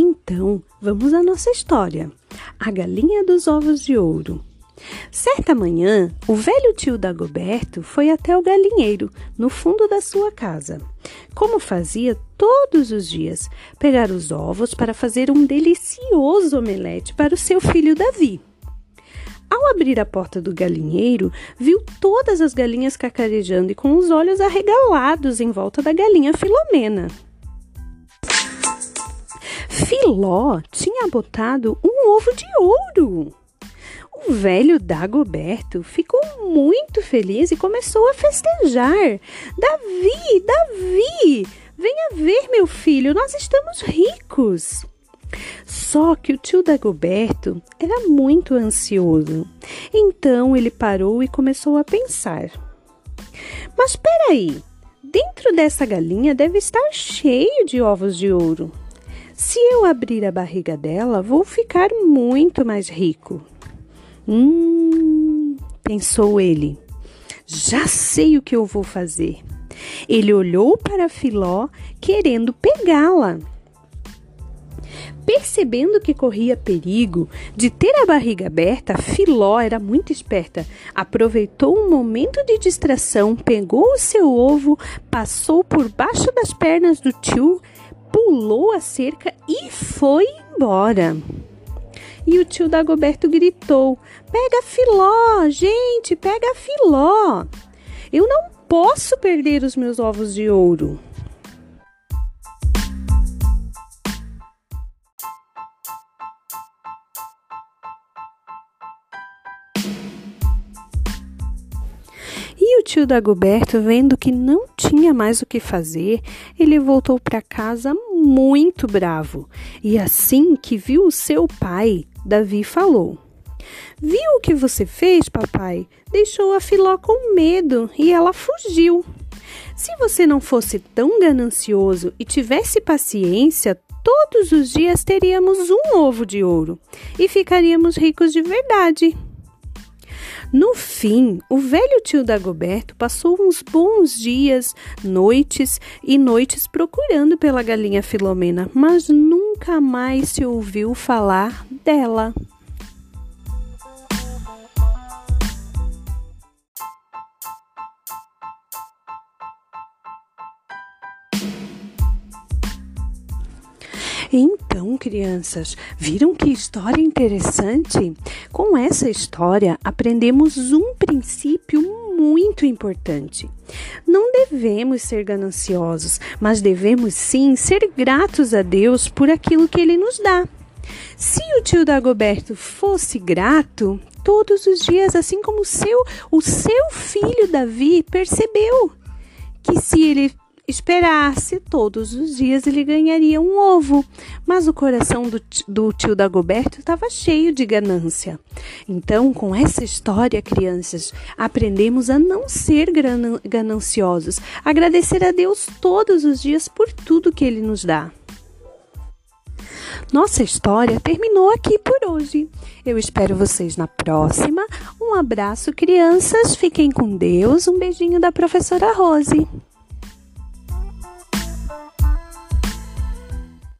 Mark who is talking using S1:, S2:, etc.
S1: Então, vamos à nossa história. A galinha dos ovos de ouro. Certa manhã, o velho tio Dagoberto foi até o galinheiro, no fundo da sua casa. Como fazia todos os dias, pegar os ovos para fazer um delicioso omelete para o seu filho Davi. Ao abrir a porta do galinheiro, viu todas as galinhas cacarejando e com os olhos arregalados em volta da galinha Filomena. Filó tinha botado um ovo de ouro. O velho Dagoberto ficou muito feliz e começou a festejar. Davi, Davi, venha ver, meu filho, nós estamos ricos. Só que o tio Dagoberto era muito ansioso. Então ele parou e começou a pensar. Mas peraí, dentro dessa galinha deve estar cheio de ovos de ouro. Se eu abrir a barriga dela, vou ficar muito mais rico. Hum, pensou ele. Já sei o que eu vou fazer. Ele olhou para Filó, querendo pegá-la. Percebendo que corria perigo de ter a barriga aberta, Filó era muito esperta. Aproveitou um momento de distração, pegou o seu ovo, passou por baixo das pernas do tio, pulou a cerca e foi embora. E o tio Dagoberto gritou: Pega Filó, gente, pega Filó. Eu não posso perder os meus ovos de ouro. E o tio Dagoberto, vendo que não tinha mais o que fazer, ele voltou para casa muito bravo. E assim que viu o seu pai, Davi falou: Viu o que você fez, papai? Deixou a Filó com medo e ela fugiu. Se você não fosse tão ganancioso e tivesse paciência, todos os dias teríamos um ovo de ouro e ficaríamos ricos de verdade. No fim, o velho tio Dagoberto passou uns bons dias, noites e noites procurando pela galinha Filomena, mas nunca mais se ouviu falar dela. Então, crianças, viram que história interessante? Com essa história, aprendemos um princípio muito importante. Não devemos ser gananciosos, mas devemos sim ser gratos a Deus por aquilo que ele nos dá. Se o tio Dagoberto fosse grato, todos os dias, assim como o seu, o seu filho Davi percebeu que se ele esperasse todos os dias ele ganharia um ovo. Mas o coração do, do tio Dagoberto estava cheio de ganância. Então, com essa história, crianças, aprendemos a não ser gananciosos, agradecer a Deus todos os dias por tudo que ele nos dá. Nossa história terminou aqui por hoje. Eu espero vocês na próxima. Um abraço, crianças. Fiquem com Deus. Um beijinho da professora Rose.